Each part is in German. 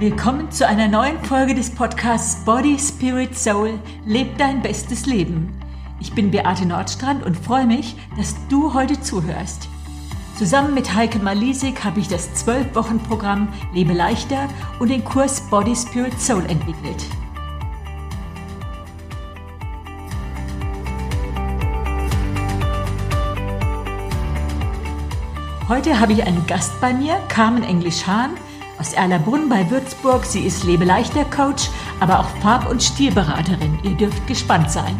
Willkommen zu einer neuen Folge des Podcasts Body, Spirit, Soul. Leb dein bestes Leben. Ich bin Beate Nordstrand und freue mich, dass du heute zuhörst. Zusammen mit Heike Malisik habe ich das 12-Wochen-Programm Lebe leichter und den Kurs Body, Spirit, Soul entwickelt. Heute habe ich einen Gast bei mir, Carmen Englisch-Hahn aus Erlabrunn bei Würzburg. Sie ist Lebeleichter Coach, aber auch Farb- und Stilberaterin. Ihr dürft gespannt sein.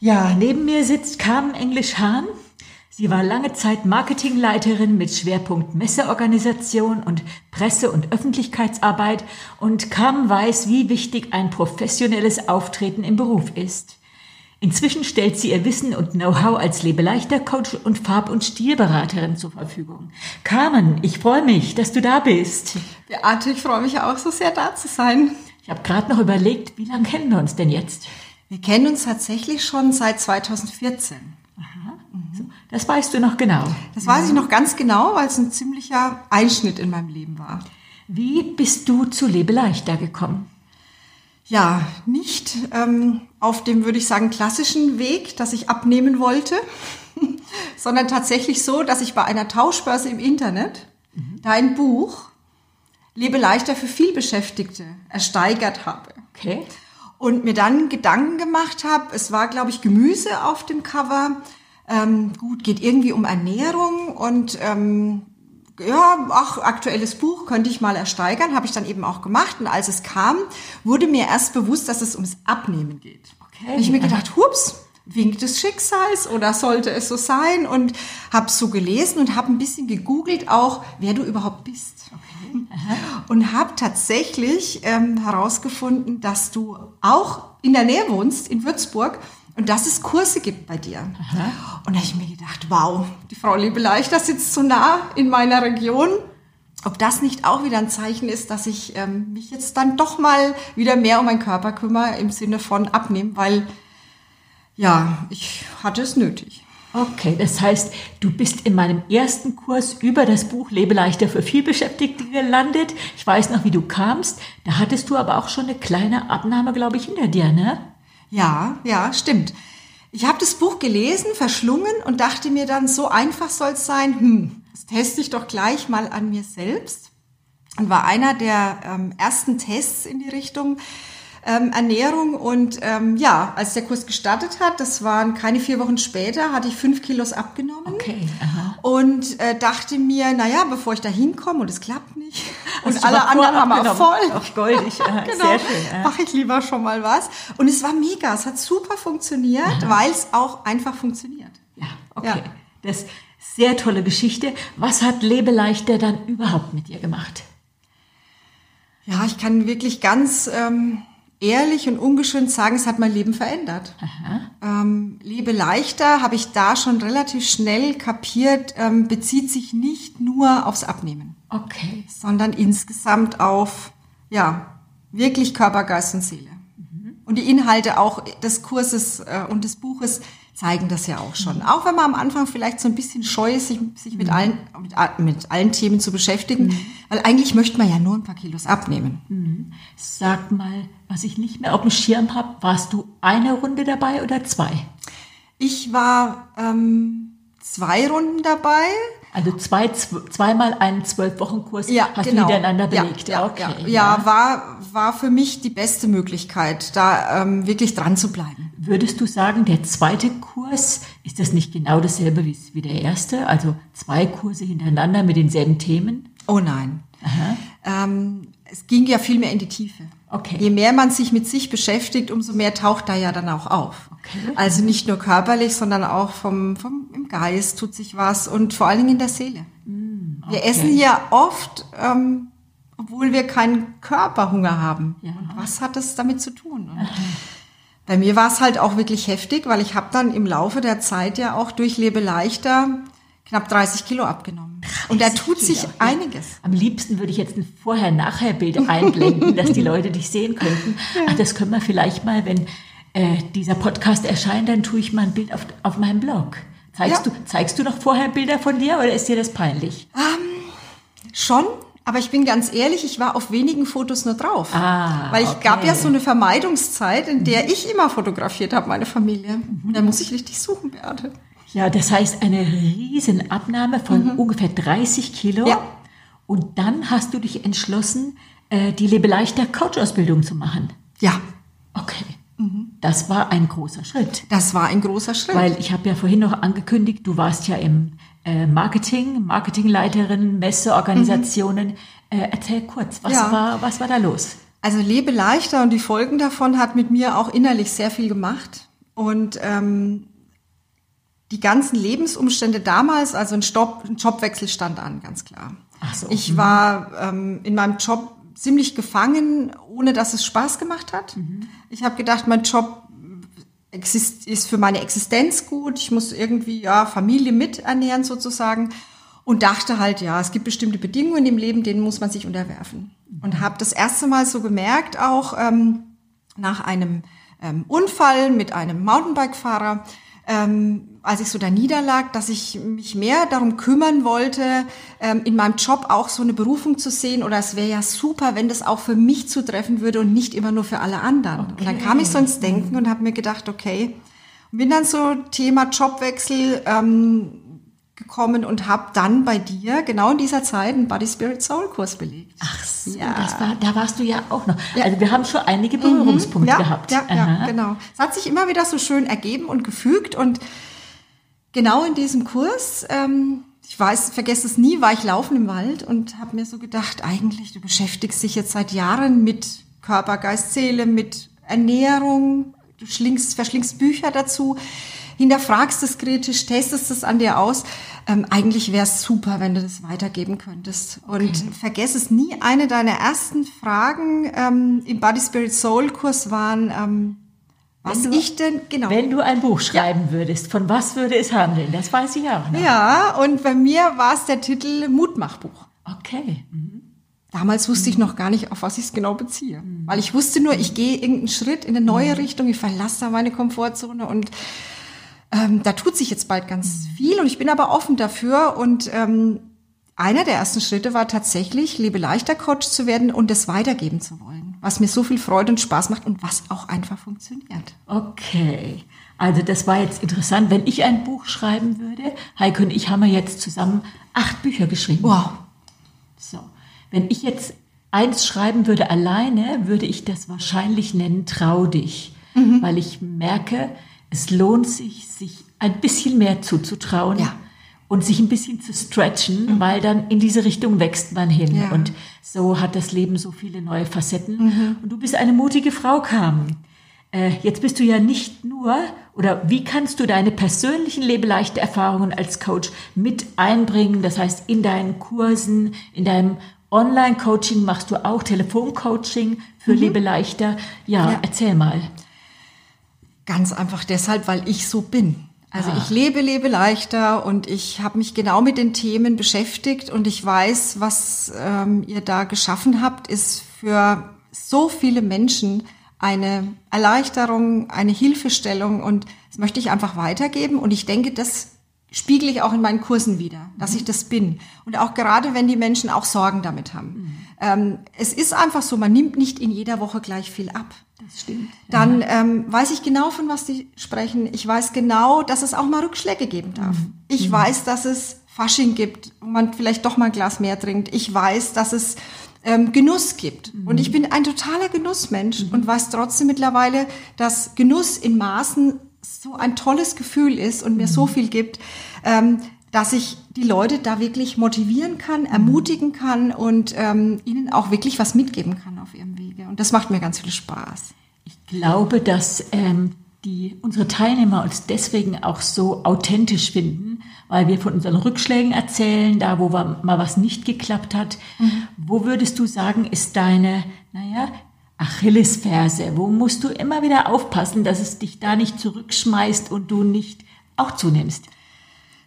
Ja, neben mir sitzt Carmen Englisch-Hahn. Sie war lange Zeit Marketingleiterin mit Schwerpunkt Messeorganisation und Presse- und Öffentlichkeitsarbeit und kaum weiß, wie wichtig ein professionelles Auftreten im Beruf ist. Inzwischen stellt sie ihr Wissen und Know-how als Lebeleichter-Coach und Farb- und Stilberaterin zur Verfügung. Carmen, ich freue mich, dass du da bist. Beate, ich freue mich auch so sehr, da zu sein. Ich habe gerade noch überlegt, wie lange kennen wir uns denn jetzt? Wir kennen uns tatsächlich schon seit 2014. Das weißt du noch genau. Das weiß ich noch ganz genau, weil es ein ziemlicher Einschnitt in meinem Leben war. Wie bist du zu Lebeleichter gekommen? Ja, nicht ähm, auf dem, würde ich sagen, klassischen Weg, dass ich abnehmen wollte, sondern tatsächlich so, dass ich bei einer Tauschbörse im Internet mhm. dein Buch Lebe leichter für vielbeschäftigte ersteigert habe. Okay. Und mir dann Gedanken gemacht habe, es war, glaube ich, Gemüse auf dem Cover, ähm, gut, geht irgendwie um Ernährung und ähm, ja, ach, aktuelles Buch könnte ich mal ersteigern, habe ich dann eben auch gemacht. Und als es kam, wurde mir erst bewusst, dass es ums Abnehmen geht. Okay. Und ich mir gedacht, hups, Wink des Schicksals oder sollte es so sein? Und habe so gelesen und habe ein bisschen gegoogelt auch, wer du überhaupt bist. Okay. Und habe tatsächlich ähm, herausgefunden, dass du auch in der Nähe wohnst, in Würzburg, und dass es Kurse gibt bei dir. Aha. Und da habe ich mir gedacht, wow, die Frau Liebeleichter sitzt so nah in meiner Region. Ob das nicht auch wieder ein Zeichen ist, dass ich ähm, mich jetzt dann doch mal wieder mehr um meinen Körper kümmere im Sinne von abnehmen, weil ja, ich hatte es nötig. Okay, das heißt, du bist in meinem ersten Kurs über das Buch Lebe leichter für vielbeschäftigte gelandet. Ich weiß noch, wie du kamst. Da hattest du aber auch schon eine kleine Abnahme, glaube ich, hinter dir, ne? Ja, ja, stimmt. Ich habe das Buch gelesen, verschlungen und dachte mir dann, so einfach soll es sein, hm, das teste ich doch gleich mal an mir selbst. Und war einer der ähm, ersten Tests in die Richtung ähm, Ernährung. Und ähm, ja, als der Kurs gestartet hat, das waren keine vier Wochen später, hatte ich fünf Kilos abgenommen. Okay. Aha. Und äh, dachte mir, naja, bevor ich da hinkomme und es klappt und alle anderen haben Erfolg. Auf goldig, äh, genau, sehr schön. Äh. Mache ich lieber schon mal was. Und es war mega, es hat super funktioniert, weil es auch einfach funktioniert. Ja, okay. Ja. Das sehr tolle Geschichte. Was hat Lebeleichter dann überhaupt mit dir gemacht? Ja, ich kann wirklich ganz ähm, ehrlich und ungeschönt sagen, es hat mein Leben verändert. Ähm, Lebe leichter habe ich da schon relativ schnell kapiert, ähm, bezieht sich nicht nur aufs Abnehmen. Okay. Sondern insgesamt auf, ja, wirklich Körper, Geist und Seele. Mhm. Und die Inhalte auch des Kurses äh, und des Buches zeigen das ja auch schon. Auch wenn man am Anfang vielleicht so ein bisschen scheu ist, sich, sich mit, mhm. allen, mit, mit, allen Themen zu beschäftigen, mhm. weil eigentlich möchte man ja nur ein paar Kilos abnehmen. Mhm. Sag mal, was ich nicht mehr auf dem Schirm habe, warst du eine Runde dabei oder zwei? Ich war ähm, zwei Runden dabei. Also zwei, zweimal einen Zwölf-Wochen-Kurs ja, hast genau. du hintereinander belegt. Ja, okay. ja, ja, war, war für mich die beste Möglichkeit, da ähm, wirklich dran zu bleiben. Würdest du sagen, der zweite Kurs, ist das nicht genau dasselbe wie, wie der erste? Also zwei Kurse hintereinander mit denselben Themen? Oh nein. Ähm, es ging ja viel mehr in die Tiefe. Okay. Je mehr man sich mit sich beschäftigt, umso mehr taucht da ja dann auch auf. Okay. Also nicht nur körperlich, sondern auch vom, vom im Geist tut sich was und vor allen Dingen in der Seele. Mm, okay. Wir essen ja oft, ähm, obwohl wir keinen Körperhunger haben. Ja. Und was hat das damit zu tun? bei mir war es halt auch wirklich heftig, weil ich habe dann im Laufe der Zeit ja auch durch Lebe leichter knapp 30 Kilo abgenommen. Und da tut sich Kilo. einiges. Am liebsten würde ich jetzt ein Vorher-Nachher-Bild einblenden, dass die Leute dich sehen könnten. Ja. Ach, das können wir vielleicht mal, wenn äh, dieser Podcast erscheint, dann tue ich mal ein Bild auf, auf meinem Blog. Zeigst, Ja. du, zeigst du noch vorher Bilder von dir oder ist dir das peinlich? Schon, aber ich bin ganz ehrlich, ich war auf wenigen Fotos nur drauf. Ah, Weil ich okay. gab ja so eine Vermeidungszeit, in der ich immer fotografiert habe, meine Familie. Mhm. Da muss ich richtig suchen, Beate. Ja, das heißt eine riesen Abnahme von ungefähr 30 Kilo. Mhm. Ja. Und dann hast du dich entschlossen, äh, die Lebeleichter Coach-Ausbildung zu machen. Ja, Okay. Mhm. Das war ein großer Schritt. das war ein großer Schritt. Weil ich habe ja vorhin noch angekündigt, du warst ja im äh, Marketing, Marketingleiterin, Messeorganisationen. Äh, erzähl kurz, was, Mhm. Ja. war, was war da los? Also Lebe leichter und die Folgen davon hat mit mir auch innerlich sehr viel gemacht. Und ähm, die ganzen Lebensumstände damals, also ein, Stopp, ein Jobwechsel stand an, ganz klar. Ach so, Ich war ähm, in meinem Job ziemlich gefangen, ohne dass es Spaß gemacht hat. Ich habe gedacht, mein Job ist für meine Existenz gut. Ich muss irgendwie ja Familie miternähren sozusagen und dachte halt, ja, es gibt bestimmte Bedingungen im Leben, denen muss man sich unterwerfen. Und habe das erste Mal so gemerkt, auch ähm, nach einem ähm, Unfall mit einem Mountainbike-Fahrer, ähm, als ich so da niederlag, dass ich mich mehr darum kümmern wollte, ähm, in meinem Job auch so eine Berufung zu sehen. Oder es wäre ja super, wenn das auch für mich zutreffen würde und nicht immer nur für alle anderen. Und dann kam ich so ins Denken und habe mir gedacht, okay, und bin dann so Thema Jobwechsel ähm, gekommen und habe dann bei dir genau in dieser Zeit einen Body Spirit Soul Kurs belegt. Ach so, Ja. das war, da warst du ja auch noch. Ja. Also wir haben schon einige Berührungspunkte ja, gehabt. Ja, ja, genau. Es hat sich immer wieder so schön ergeben und gefügt und genau in diesem Kurs, ähm, ich weiß, vergesse es nie, war ich laufen im Wald und habe mir so gedacht, eigentlich, du beschäftigst dich jetzt seit Jahren mit Körper, Geist, Seele, mit Ernährung, du schlingst, verschlingst Bücher dazu, hinterfragst es kritisch, testest es an dir aus. Ähm, eigentlich wäre es super, wenn du das weitergeben könntest. Und vergess es nie, eine deiner ersten Fragen ähm, im Body Spirit Soul Kurs waren, ähm, was du- ich denn, genau. Wenn du ein Buch schreiben würdest, von was würde es handeln? Das weiß ich auch noch. ja, und bei mir war es der Titel Mutmachbuch. Okay. Mhm. Damals wusste ich noch gar nicht, auf was ich es genau beziehe. Weil ich wusste nur, ich gehe irgendeinen Schritt in eine neue Richtung, ich verlasse da meine Komfortzone und ähm, da tut sich jetzt bald ganz viel und ich bin aber offen dafür und ähm, einer der ersten Schritte war tatsächlich, Lebe leichter Coach zu werden und es weitergeben zu wollen, was mir so viel Freude und Spaß macht und was auch einfach funktioniert. Okay. Also das war jetzt interessant. Wenn ich ein Buch schreiben würde, Heike und ich haben ja jetzt zusammen acht Bücher geschrieben. Wow. So. Wenn ich jetzt eins schreiben würde alleine, würde ich das wahrscheinlich nennen Trau dich. Mhm. Weil ich merke, es lohnt sich, sich ein bisschen mehr zuzutrauen. Ja. Mhm. Und sich ein bisschen zu stretchen, weil dann in diese Richtung wächst man hin. Ja. Mhm. Und so hat das Leben so viele neue Facetten. Und du bist eine mutige Frau, Carmen. Äh, jetzt bist du ja nicht nur, oder wie kannst du deine persönlichen lebeleichte Erfahrungen als Coach mit einbringen? Das heißt, in deinen Kursen, in deinem Online-Coaching machst du auch Telefoncoaching für Lebeleichter. Ja, Mhm. Ja. erzähl mal. Ganz einfach deshalb, weil ich so bin. Also Ah. ich lebe, lebe leichter und ich habe mich genau mit den Themen beschäftigt und ich weiß, was ähm, ihr da geschaffen habt, ist für so viele Menschen eine Erleichterung, eine Hilfestellung und das möchte ich einfach weitergeben und ich denke, das spiegele ich auch in meinen Kursen wieder, dass ich das bin. Und auch gerade, wenn die Menschen auch Sorgen damit haben. Ähm, es ist einfach so, man nimmt nicht in jeder Woche gleich viel ab. Das stimmt. Dann ähm, weiß ich genau, von was die sprechen. Ich weiß genau, dass es auch mal Rückschläge geben darf. Ich weiß, dass es Fasching gibt, wo man vielleicht doch mal ein Glas mehr trinkt. Ich weiß, dass es ähm, Genuss gibt. Und ich bin ein totaler Genussmensch und weiß trotzdem mittlerweile, dass Genuss in Maßen so ein tolles Gefühl ist und mir so viel gibt, ähm, dass ich die Leute da wirklich motivieren kann, ermutigen kann und ähm, ihnen auch wirklich was mitgeben kann auf ihrem Wege. Und das macht mir ganz viel Spaß. Ich glaube, dass ähm, die, unsere Teilnehmer uns deswegen auch so authentisch finden, weil wir von unseren Rückschlägen erzählen, da wo wir, mal was nicht geklappt hat. Wo würdest du sagen, ist deine, naja, Achillesferse? Wo musst du immer wieder aufpassen, dass es dich da nicht zurückschmeißt und du nicht auch zunimmst?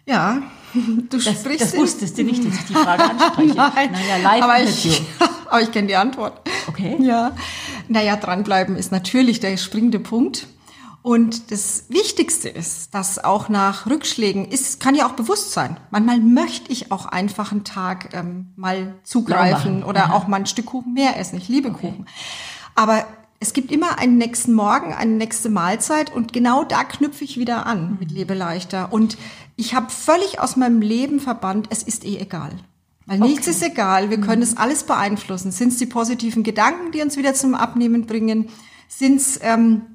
Ja, du Das, sprichst das wusstest du nicht, dass ich die Frage anspreche. Nein, Naja, live aber Interview. ich, aber ich kenne die Antwort. Okay. Ja, naja, dranbleiben ist natürlich der springende Punkt. Und das Wichtigste ist, dass auch nach Rückschlägen ist, kann ja auch bewusst sein. Manchmal möchte ich auch einfach einen Tag ähm, mal zugreifen oder Aha. auch mal ein Stück Kuchen mehr essen. Ich liebe okay. Kuchen. Aber es gibt immer einen nächsten Morgen, eine nächste Mahlzeit und genau da knüpfe ich wieder an mit Lebe leichter. Und ich habe völlig aus meinem Leben verbannt, es ist eh egal. Weil okay. nichts ist egal, wir können es alles beeinflussen. Sind es die positiven Gedanken, die uns wieder zum Abnehmen bringen? Sind es ähm,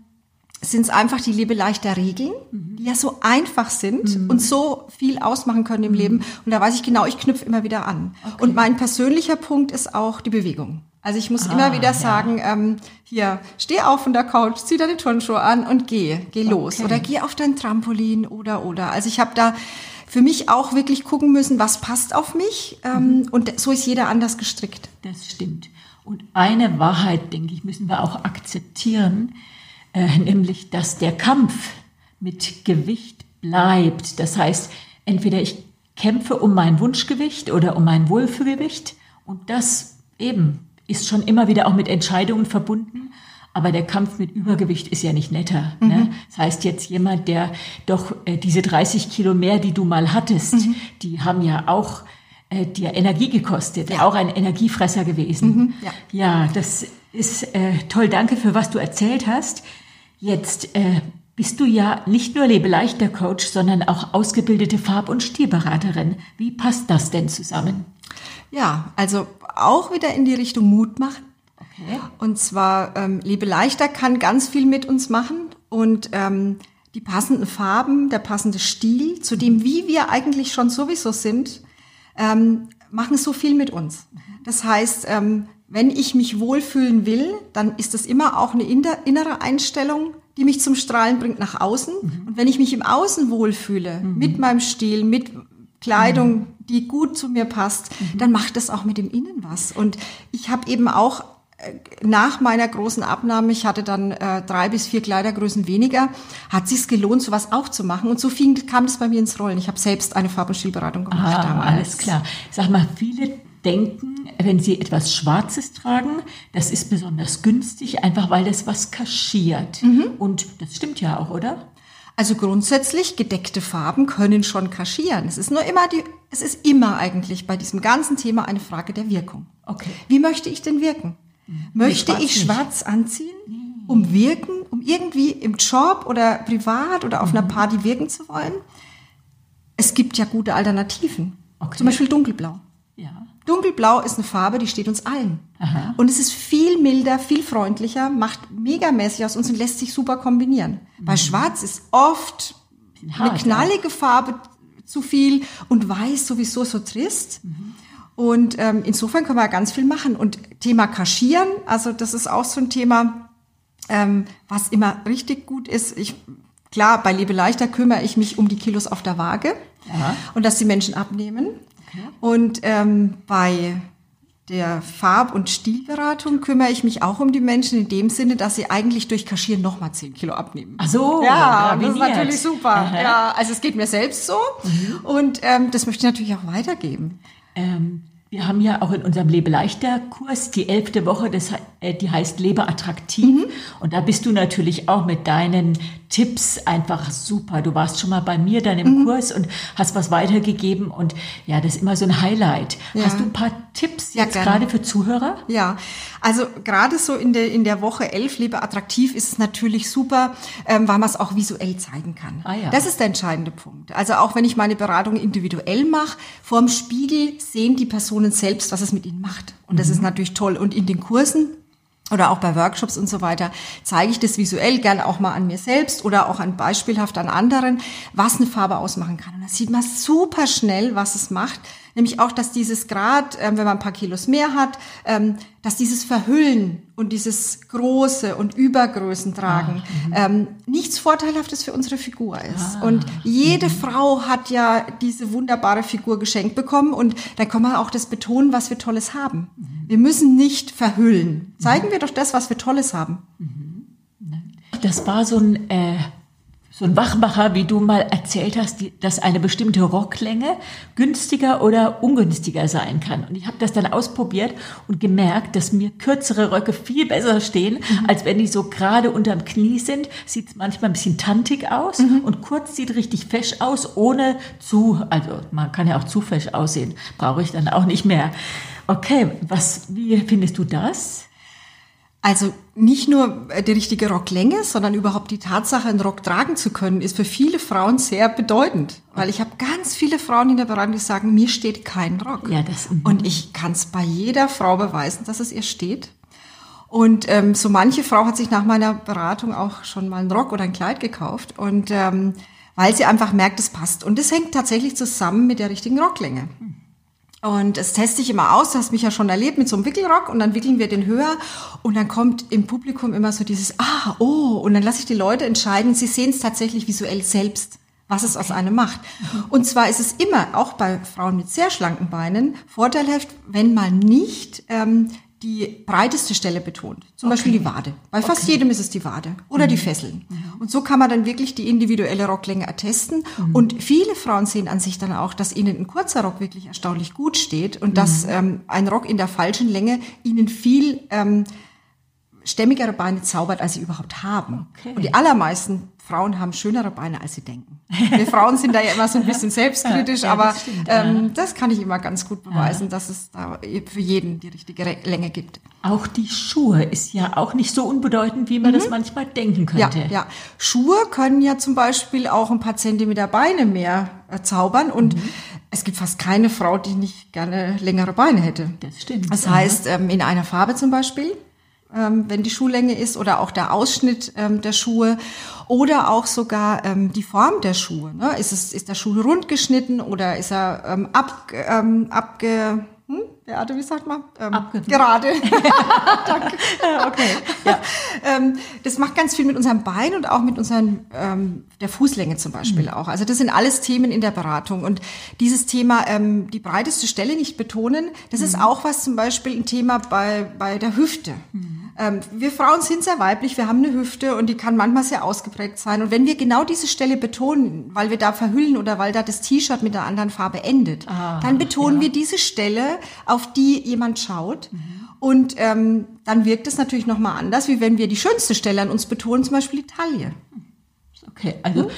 sind es einfach die Liebe leichter Regeln, die ja so einfach sind mhm. und so viel ausmachen können im mhm. Leben. Und da weiß ich genau, ich knüpfe immer wieder an. Okay. Und mein persönlicher Punkt ist auch die Bewegung. Also ich muss ah, immer wieder sagen, ja. ähm, hier, steh auf von der Couch, zieh deine Turnschuhe an und geh, geh los. Okay. Oder geh auf dein Trampolin oder, oder. Also ich habe da für mich auch wirklich gucken müssen, was passt auf mich. Ähm, mhm. Und so ist jeder anders gestrickt. Das stimmt. Und eine Wahrheit, denke ich, müssen wir auch akzeptieren äh, nämlich dass der Kampf mit Gewicht bleibt. Das heißt, entweder ich kämpfe um mein Wunschgewicht oder um mein Wohlfühlgewicht und das eben ist schon immer wieder auch mit Entscheidungen verbunden. Aber der Kampf mit Übergewicht ist ja nicht netter. Ne? Mhm. Ne? Das heißt jetzt jemand, der doch äh, diese 30 Kilo mehr, die du mal hattest, mhm. die haben ja auch äh, dir Energie gekostet, ja. auch ein Energiefresser gewesen. Mhm. Ja. ja, das ist äh, toll. Danke für was du erzählt hast. Jetzt äh, bist du ja nicht nur Lebeleichter Coach, sondern auch ausgebildete Farb- und Stilberaterin. Wie passt das denn zusammen? Ja, also auch wieder in die Richtung Mut machen. Okay. Und zwar ähm, Lebeleichter kann ganz viel mit uns machen und ähm, die passenden Farben, der passende Stil, zu dem wie wir eigentlich schon sowieso sind, ähm, machen so viel mit uns. Das heißt, ähm, wenn ich mich wohlfühlen will, dann ist das immer auch eine innere Einstellung, die mich zum Strahlen bringt nach außen. Mhm. Und wenn ich mich im Außen wohlfühle, mhm. mit meinem Stil, mit Kleidung, mhm. die gut zu mir passt, mhm. dann macht das auch mit dem Innen was. Und ich habe eben auch äh, nach meiner großen Abnahme, ich hatte dann äh, drei bis vier Kleidergrößen weniger, hat sich's gelohnt, sowas auch zu machen. Und so fing, kam das bei mir ins Rollen. Ich habe selbst eine Farb- und Stilberatung gemacht ah, damals. Alles klar. Sag mal, viele denken, wenn sie etwas Schwarzes tragen, das ist besonders günstig, einfach weil das was kaschiert. Mhm. Und das stimmt ja auch, oder? Also grundsätzlich gedeckte Farben können schon kaschieren. Es ist nur immer die, es ist immer eigentlich bei diesem ganzen Thema eine Frage der Wirkung. Okay. Wie möchte ich denn wirken? Mhm. Möchte nee, ich schwarz nicht. anziehen, um wirken, um irgendwie im Job oder privat oder auf mhm. einer Party wirken zu wollen? Es gibt ja gute Alternativen. Okay. Zum Beispiel dunkelblau. Ja. Dunkelblau ist eine Farbe, die steht uns allen. Aha. Und es ist viel milder, viel freundlicher, macht megamäßig aus uns und lässt sich super kombinieren. Mhm. Bei Schwarz ist oft Hart, eine knallige. Farbe zu viel und Weiß sowieso so trist. Mhm. Und ähm, insofern können wir ganz viel machen. Und Thema Kaschieren, also das ist auch so ein Thema, ähm, was immer richtig gut ist. Ich, klar, bei Liebe leichter kümmere ich mich um die Kilos auf der Waage ja. und dass die Menschen abnehmen. Und ähm, bei der Farb- und Stilberatung kümmere ich mich auch um die Menschen in dem Sinne, dass sie eigentlich durch Kaschieren nochmal 10 Kilo abnehmen. Ach so, ja, das ist natürlich super. Aha. Ja, also es geht mir selbst so mhm. und ähm, das möchte ich natürlich auch weitergeben. Ähm, wir haben ja auch in unserem Lebe-Leichter-Kurs die elfte Woche, das, äh, die heißt Lebe attraktiv. Mhm. Und da bist du natürlich auch mit deinen Tipps einfach super. Du warst schon mal bei mir dann im mhm. Kurs und hast was weitergegeben und ja, das ist immer so ein Highlight. Ja. Hast du ein paar Tipps jetzt ja, gerade für Zuhörer? Ja, also gerade so in der, in der Woche elf Lebe attraktiv ist es natürlich super, ähm, weil man es auch visuell zeigen kann. Ah, ja. Das ist der entscheidende Punkt. Also auch wenn ich meine Beratung individuell mache, vorm Spiegel sehen die Personen selbst, was es mit ihnen macht. Und das mhm. ist natürlich toll. Und in den Kursen oder auch bei Workshops und so weiter, zeige ich das visuell gern auch mal an mir selbst oder auch an beispielhaft an anderen, was eine Farbe ausmachen kann. Und da sieht man super schnell, was es macht. Nämlich auch, dass dieses Grad, ähm, wenn man ein paar Kilos mehr hat, ähm, dass dieses Verhüllen und dieses Große und Übergrößen tragen ah, ähm, nichts Vorteilhaftes für unsere Figur ist. Ah, und jede mhm. Frau hat ja diese wunderbare Figur geschenkt bekommen und da kann man auch das betonen, was wir Tolles haben. Mhm. Wir müssen nicht verhüllen. Zeigen mhm. wir doch das, was wir Tolles haben. Das war so ein äh so ein Wachmacher, wie du mal erzählt hast, die, dass eine bestimmte Rocklänge günstiger oder ungünstiger sein kann. Und ich habe das dann ausprobiert und gemerkt, dass mir kürzere Röcke viel besser stehen, mhm. als wenn die so gerade unterm Knie sind. Sieht manchmal ein bisschen tantig aus mhm. und kurz sieht richtig fesch aus, ohne zu, also man kann ja auch zu fesch aussehen, brauche ich dann auch nicht mehr. Okay, was, wie findest du das? Also nicht nur die richtige Rocklänge, sondern überhaupt die Tatsache, einen Rock tragen zu können, ist für viele Frauen sehr bedeutend. Weil ich habe ganz viele Frauen in der Beratung, die sagen, mir steht kein Rock. Ja, das, mhm. und ich kann es bei jeder Frau beweisen, dass es ihr steht. Und ähm, so manche Frau hat sich nach meiner Beratung auch schon mal einen Rock oder ein Kleid gekauft. Und ähm, weil sie einfach merkt, es passt. Und das hängt tatsächlich zusammen mit der richtigen Rocklänge. Mhm. Und das teste ich immer aus, du hast mich ja schon erlebt mit so einem Wickelrock und dann wickeln wir den höher. Und dann kommt im Publikum immer so dieses Ah, oh. Und dann lasse ich die Leute entscheiden, sie sehen es tatsächlich visuell selbst, was es aus einem macht. Und zwar ist es immer, auch bei Frauen mit sehr schlanken Beinen, vorteilhaft, wenn man nicht ähm, die breiteste Stelle betont. Zum okay. Beispiel die Wade. Bei fast okay. jedem ist es die Wade oder mhm. die Fesseln. Mhm. Und so kann man dann wirklich die individuelle Rocklänge attesten. Mhm. Und viele Frauen sehen an sich dann auch, dass ihnen ein kurzer Rock wirklich erstaunlich gut steht und dass mhm. ähm, ein Rock in der falschen Länge ihnen viel ähm, stämmigere Beine zaubert, als sie überhaupt haben. Okay. Und die allermeisten Frauen haben schönere Beine, als sie denken. Wir Frauen sind da ja immer so ein bisschen selbstkritisch, ja, aber das, stimmt, ähm, das, kann ich immer ganz gut beweisen, ja. dass es da für jeden die richtige Länge gibt. Auch die Schuhe ist ja auch nicht so unbedeutend, wie man mhm. das manchmal denken könnte. Ja, ja. Schuhe können ja zum Beispiel auch ein paar Zentimeter Beine mehr äh, zaubern und mhm. es gibt fast keine Frau, die nicht gerne längere Beine hätte. Das stimmt. Das heißt, ähm, in einer Farbe zum Beispiel wenn die Schuhlänge ist oder auch der Ausschnitt ähm, der Schuhe oder auch sogar ähm, die Form der Schuhe. Ne? Ist, es, ist der Schuh rund geschnitten oder ist er ähm, ab, ähm, abge hm? Beate, wie sagt man? Ähm, gerade. Danke. okay. Ja. Ähm, das macht ganz viel mit unserem Bein und auch mit unseren ähm, der Fußlänge zum Beispiel mhm. auch. Also das sind alles Themen in der Beratung. Und dieses Thema, ähm, die breiteste Stelle nicht betonen, das mhm. ist auch was zum Beispiel ein Thema bei, bei der Hüfte. Mhm. Ähm, wir Frauen sind sehr weiblich, wir haben eine Hüfte und die kann manchmal sehr ausgeprägt sein. Und wenn wir genau diese Stelle betonen, weil wir da verhüllen oder weil da das T-Shirt mit einer anderen Farbe endet, ah, dann betonen ja. wir diese Stelle, auf die jemand schaut. Mhm. Und ähm, dann wirkt es natürlich nochmal anders, wie wenn wir die schönste Stelle an uns betonen, zum Beispiel die Taille. Okay, also mhm.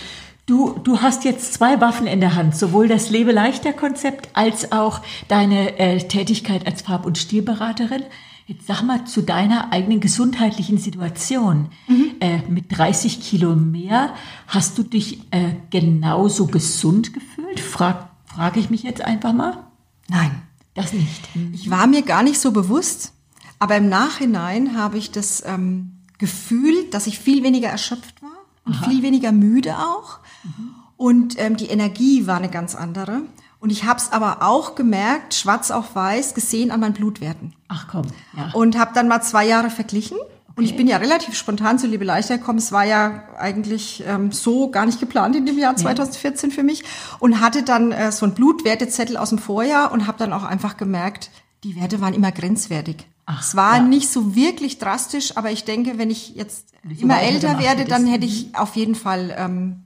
Du, du hast jetzt zwei Waffen in der Hand, sowohl das Lebe leichter Konzept als auch deine äh, Tätigkeit als Farb- und Stilberaterin. Jetzt sag mal zu deiner eigenen gesundheitlichen Situation. Mhm. Äh, mit 30 Kilo mehr, hast du dich äh, genauso gesund gefühlt? Frag, frage ich mich jetzt einfach mal. Nein. Das nicht. Mhm. Ich war mir gar nicht so bewusst, aber im Nachhinein habe ich das ähm, Gefühl, dass ich viel weniger erschöpft war und Aha. viel weniger müde auch. Mhm. Und ähm, die Energie war eine ganz andere. Und ich habe es aber auch gemerkt, schwarz auf weiß, gesehen an meinen Blutwerten. Ach komm. Ja. Und habe dann mal zwei Jahre verglichen. Okay. Und ich bin ja relativ spontan zu Liebe Leichter gekommen. Es war ja eigentlich ähm, so gar nicht geplant in dem Jahr 2014 ja. für mich. Und hatte dann äh, so einen Blutwertezettel aus dem Vorjahr und habe dann auch einfach gemerkt, die Werte waren immer grenzwertig. Ach, es war ja. nicht so wirklich drastisch, aber ich denke, wenn ich jetzt immer älter werde, dann hätte ich auf jeden Fall ähm, mhm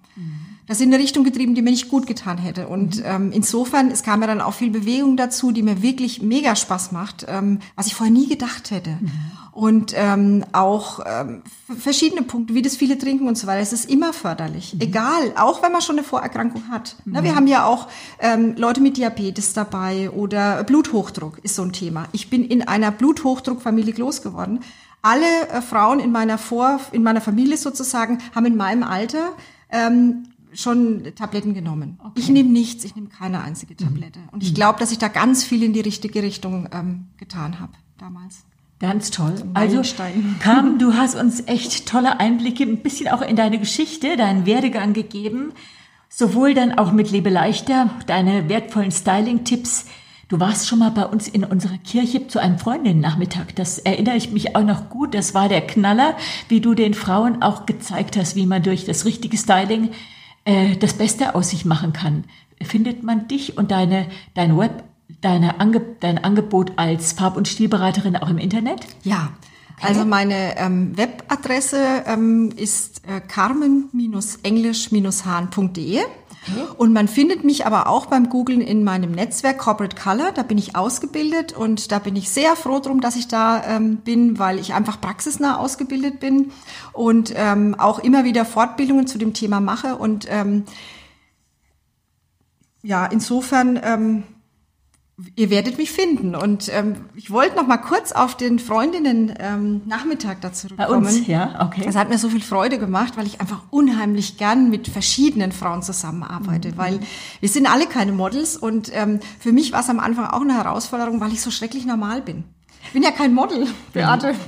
das in eine Richtung getrieben, die mir nicht gut getan hätte. Und mhm. ähm, insofern, es kam ja dann auch viel Bewegung dazu, die mir wirklich mega Spaß macht, ähm, was ich vorher nie gedacht hätte. Mhm. Und ähm, auch ähm, verschiedene Punkte, wie das viele trinken und so weiter. Es ist immer förderlich. Mhm. Egal, auch wenn man schon eine Vorerkrankung hat. Mhm. Na, wir haben ja auch ähm, Leute mit Diabetes dabei oder Bluthochdruck ist so ein Thema. Ich bin in einer Bluthochdruckfamilie groß geworden. Alle äh, Frauen in meiner Vor, in meiner Familie sozusagen haben in meinem Alter ähm, schon Tabletten genommen. Okay. Ich nehme nichts, ich nehme keine einzige Tablette. Mhm. Und ich glaube, dass ich da ganz viel in die richtige Richtung ähm, getan habe damals. Ganz toll. Also, Carmen, du hast uns echt tolle Einblicke, ein bisschen auch in deine Geschichte, deinen Werdegang gegeben. Sowohl dann auch mit Lebe leichter, deine wertvollen Styling-Tipps. Du warst schon mal bei uns in unserer Kirche zu einem Freundinnen-Nachmittag. Das erinnere ich mich auch noch gut. Das war der Knaller, wie du den Frauen auch gezeigt hast, wie man durch das richtige Styling äh, das Beste aus sich machen kann. Findet man dich und deine, dein Web, deine Ange, dein Angebot als Farb- und Stilberaterin auch im Internet? Ja, Okay. Also meine ähm, Webadresse ähm, ist äh, carmen-englisch-hahn.de. Und man findet mich aber auch beim Googlen in meinem Netzwerk Corporate Color. Da bin ich ausgebildet und da bin ich sehr froh drum, dass ich da ähm, bin, weil ich einfach praxisnah ausgebildet bin und ähm, auch immer wieder Fortbildungen zu dem Thema mache. Und ähm, ja, insofern ähm, ihr werdet mich finden. Und ähm, ich wollte noch mal kurz auf den Freundinnen ähm, Nachmittag dazu kommen. Bei uns, ja, okay. Das hat mir so viel Freude gemacht, weil ich einfach unheimlich gern mit verschiedenen Frauen zusammenarbeite, mhm. weil wir sind alle keine Models und ähm, für mich war es am Anfang auch eine Herausforderung, weil ich so schrecklich normal bin. Ich bin ja kein Model, Beate.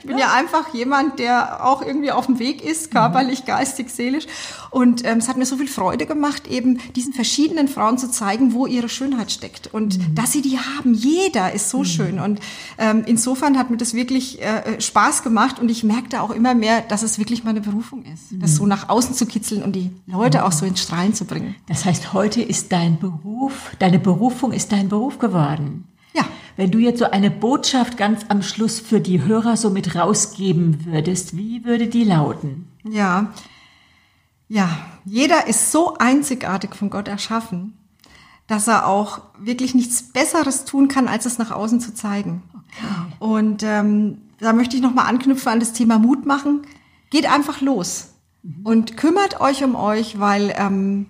Ich bin ja. ja einfach jemand, der auch irgendwie auf dem Weg ist, körperlich, geistig, seelisch. Und ähm, es hat mir so viel Freude gemacht, eben diesen verschiedenen Frauen zu zeigen, wo ihre Schönheit steckt und mhm. dass sie die haben. Jeder ist so mhm. schön. Und ähm, insofern hat mir das wirklich äh, Spaß gemacht und ich merkte auch immer mehr, dass es wirklich meine Berufung ist, mhm. das so nach außen zu kitzeln und die Leute auch so ins Strahlen zu bringen. Das heißt, heute ist dein Beruf, deine Berufung ist dein Beruf geworden. Ja. Wenn du jetzt so eine Botschaft ganz am Schluss für die Hörer so mit rausgeben würdest, wie würde die lauten? Ja. Ja, jeder ist so einzigartig von Gott erschaffen, dass er auch wirklich nichts Besseres tun kann, als es nach außen zu zeigen. Okay. Und ähm, da möchte ich nochmal anknüpfen an das Thema Mut machen. Geht einfach los mhm. und kümmert euch um euch, weil ähm,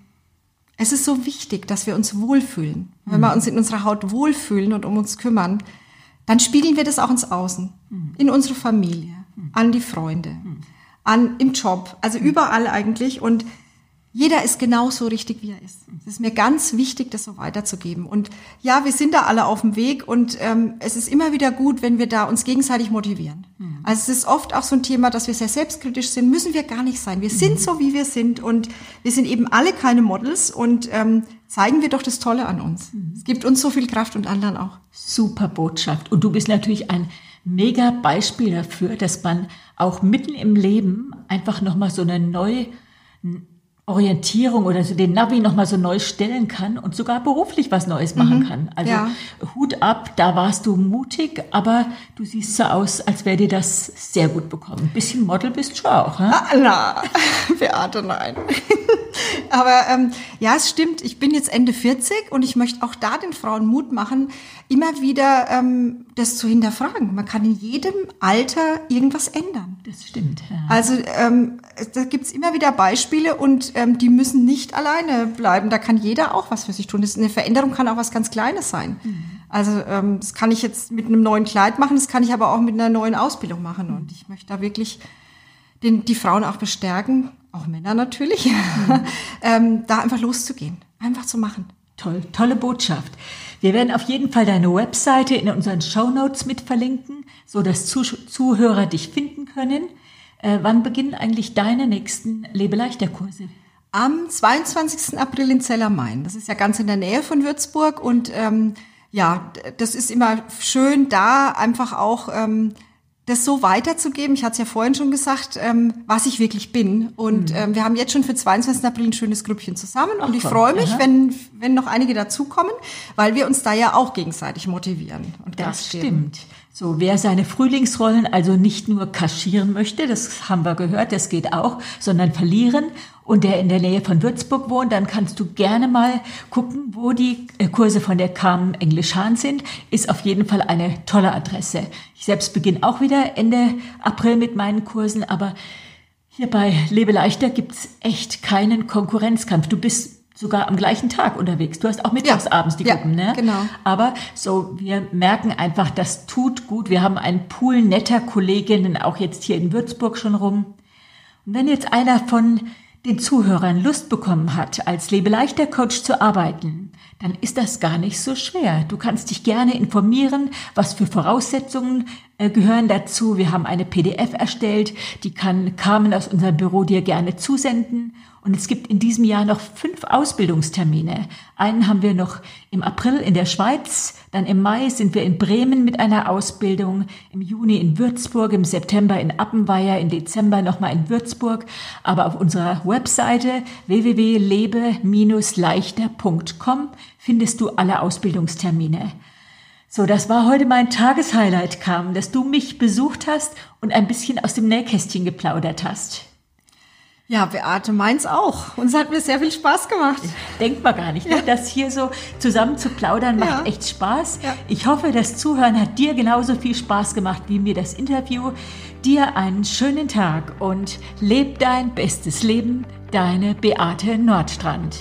es ist so wichtig, dass wir uns wohlfühlen. Wenn wir uns in unserer Haut wohlfühlen und um uns kümmern, dann spiegeln wir das auch ins Außen, in unsere Familie, an die Freunde, an im Job, also überall eigentlich. Und jeder ist genauso richtig, wie er ist. Es ist mir ganz wichtig, das so weiterzugeben. Und ja, wir sind da alle auf dem Weg und ähm, es ist immer wieder gut, wenn wir da uns gegenseitig motivieren. Mhm. Also es ist oft auch so ein Thema, dass wir sehr selbstkritisch sind. Müssen wir gar nicht sein. Wir mhm. sind so, wie wir sind und wir sind eben alle keine Models und ähm, zeigen wir doch das Tolle an uns. Mhm. Es gibt uns so viel Kraft und anderen auch. Super Botschaft. Und du bist natürlich ein mega Beispiel dafür, dass man auch mitten im Leben einfach nochmal so eine neue Orientierung oder so den Navi nochmal so neu stellen kann und sogar beruflich was Neues machen mhm. kann. Also ja. Hut ab, da warst du mutig, aber du siehst so aus, als wäre dir das sehr gut bekommen. Ein bisschen Model bist du auch, ne? Ah, na, Beate, nein. aber ähm, ja, es stimmt, ich bin jetzt Ende 40 und ich möchte auch da den Frauen Mut machen, immer wieder ähm, das zu hinterfragen. Man kann in jedem Alter irgendwas ändern. Das stimmt. Ja. Also ähm, da gibt's immer wieder Beispiele und ähm, die müssen nicht alleine bleiben. Da kann jeder auch was für sich tun. Das, eine Veränderung kann auch was ganz Kleines sein. Mhm. Also ähm, das kann ich jetzt mit einem neuen Kleid machen, das kann ich aber auch mit einer neuen Ausbildung machen. Und ich möchte da wirklich den, die Frauen auch bestärken, auch Männer natürlich, mhm. ähm, da einfach loszugehen, einfach zu machen. Toll, tolle Botschaft. Wir werden auf jeden Fall deine Webseite in unseren Show Notes mit verlinken, so dass Zuhörer dich finden können. Äh, wann beginnen eigentlich deine nächsten Lebeleichter-Kurse? Am 22. April in Zellermain. Das ist ja ganz in der Nähe von Würzburg und ähm, ja, das ist immer schön, da einfach auch ähm, das so weiterzugeben. Ich hatte es ja vorhin schon gesagt, ähm, was ich wirklich bin. Und mhm. ähm, wir haben jetzt schon für 22. April ein schönes Grüppchen zusammen. Ach, und ich freue mich, wenn, wenn noch einige dazukommen, weil wir uns da ja auch gegenseitig motivieren. Und das stimmt. So, wer seine Frühlingsrollen also nicht nur kaschieren möchte, das haben wir gehört, das geht auch, sondern verlieren und der in der Nähe von Würzburg wohnt, dann kannst du gerne mal gucken, wo die äh, Kurse von der Carmen Englisch Hahn sind. Ist auf jeden Fall eine tolle Adresse. Ich selbst beginne auch wieder Ende April mit meinen Kursen, aber hier bei Lebe leichter gibt's echt keinen Konkurrenzkampf. Du bist sogar am gleichen Tag unterwegs. Du hast auch mittags abends die ja, Gruppen, ne? Genau. Aber so, wir merken einfach, das tut gut. Wir haben einen Pool netter Kolleginnen auch jetzt hier in Würzburg schon rum. Und wenn jetzt einer von den Zuhörern Lust bekommen hat, als Lebeleichter Coach zu arbeiten, dann ist das gar nicht so schwer. Du kannst dich gerne informieren, was für Voraussetzungen äh, gehören dazu. Wir haben eine PDF erstellt, die kann Carmen aus unserem Büro dir gerne zusenden. Und es gibt in diesem Jahr noch fünf Ausbildungstermine. Einen haben wir noch im April in der Schweiz, dann im Mai sind wir in Bremen mit einer Ausbildung, im Juni in Würzburg, im September in Appenweier, im Dezember nochmal in Würzburg. Aber auf unserer Webseite www.lebe-leichter.com findest du alle Ausbildungstermine. So, das war heute mein Tageshighlight, Carmen, dass du mich besucht hast und ein bisschen aus dem Nähkästchen geplaudert hast. Ja, Beate, meins auch. Uns hat mir sehr viel Spaß gemacht. Denkt man gar nicht, ne? das hier so zusammen zu plaudern macht Ja. echt Spaß. Ja. Ich hoffe, das Zuhören hat dir genauso viel Spaß gemacht wie mir das Interview. Dir einen schönen Tag und leb dein bestes Leben, deine Beate Nordstrand.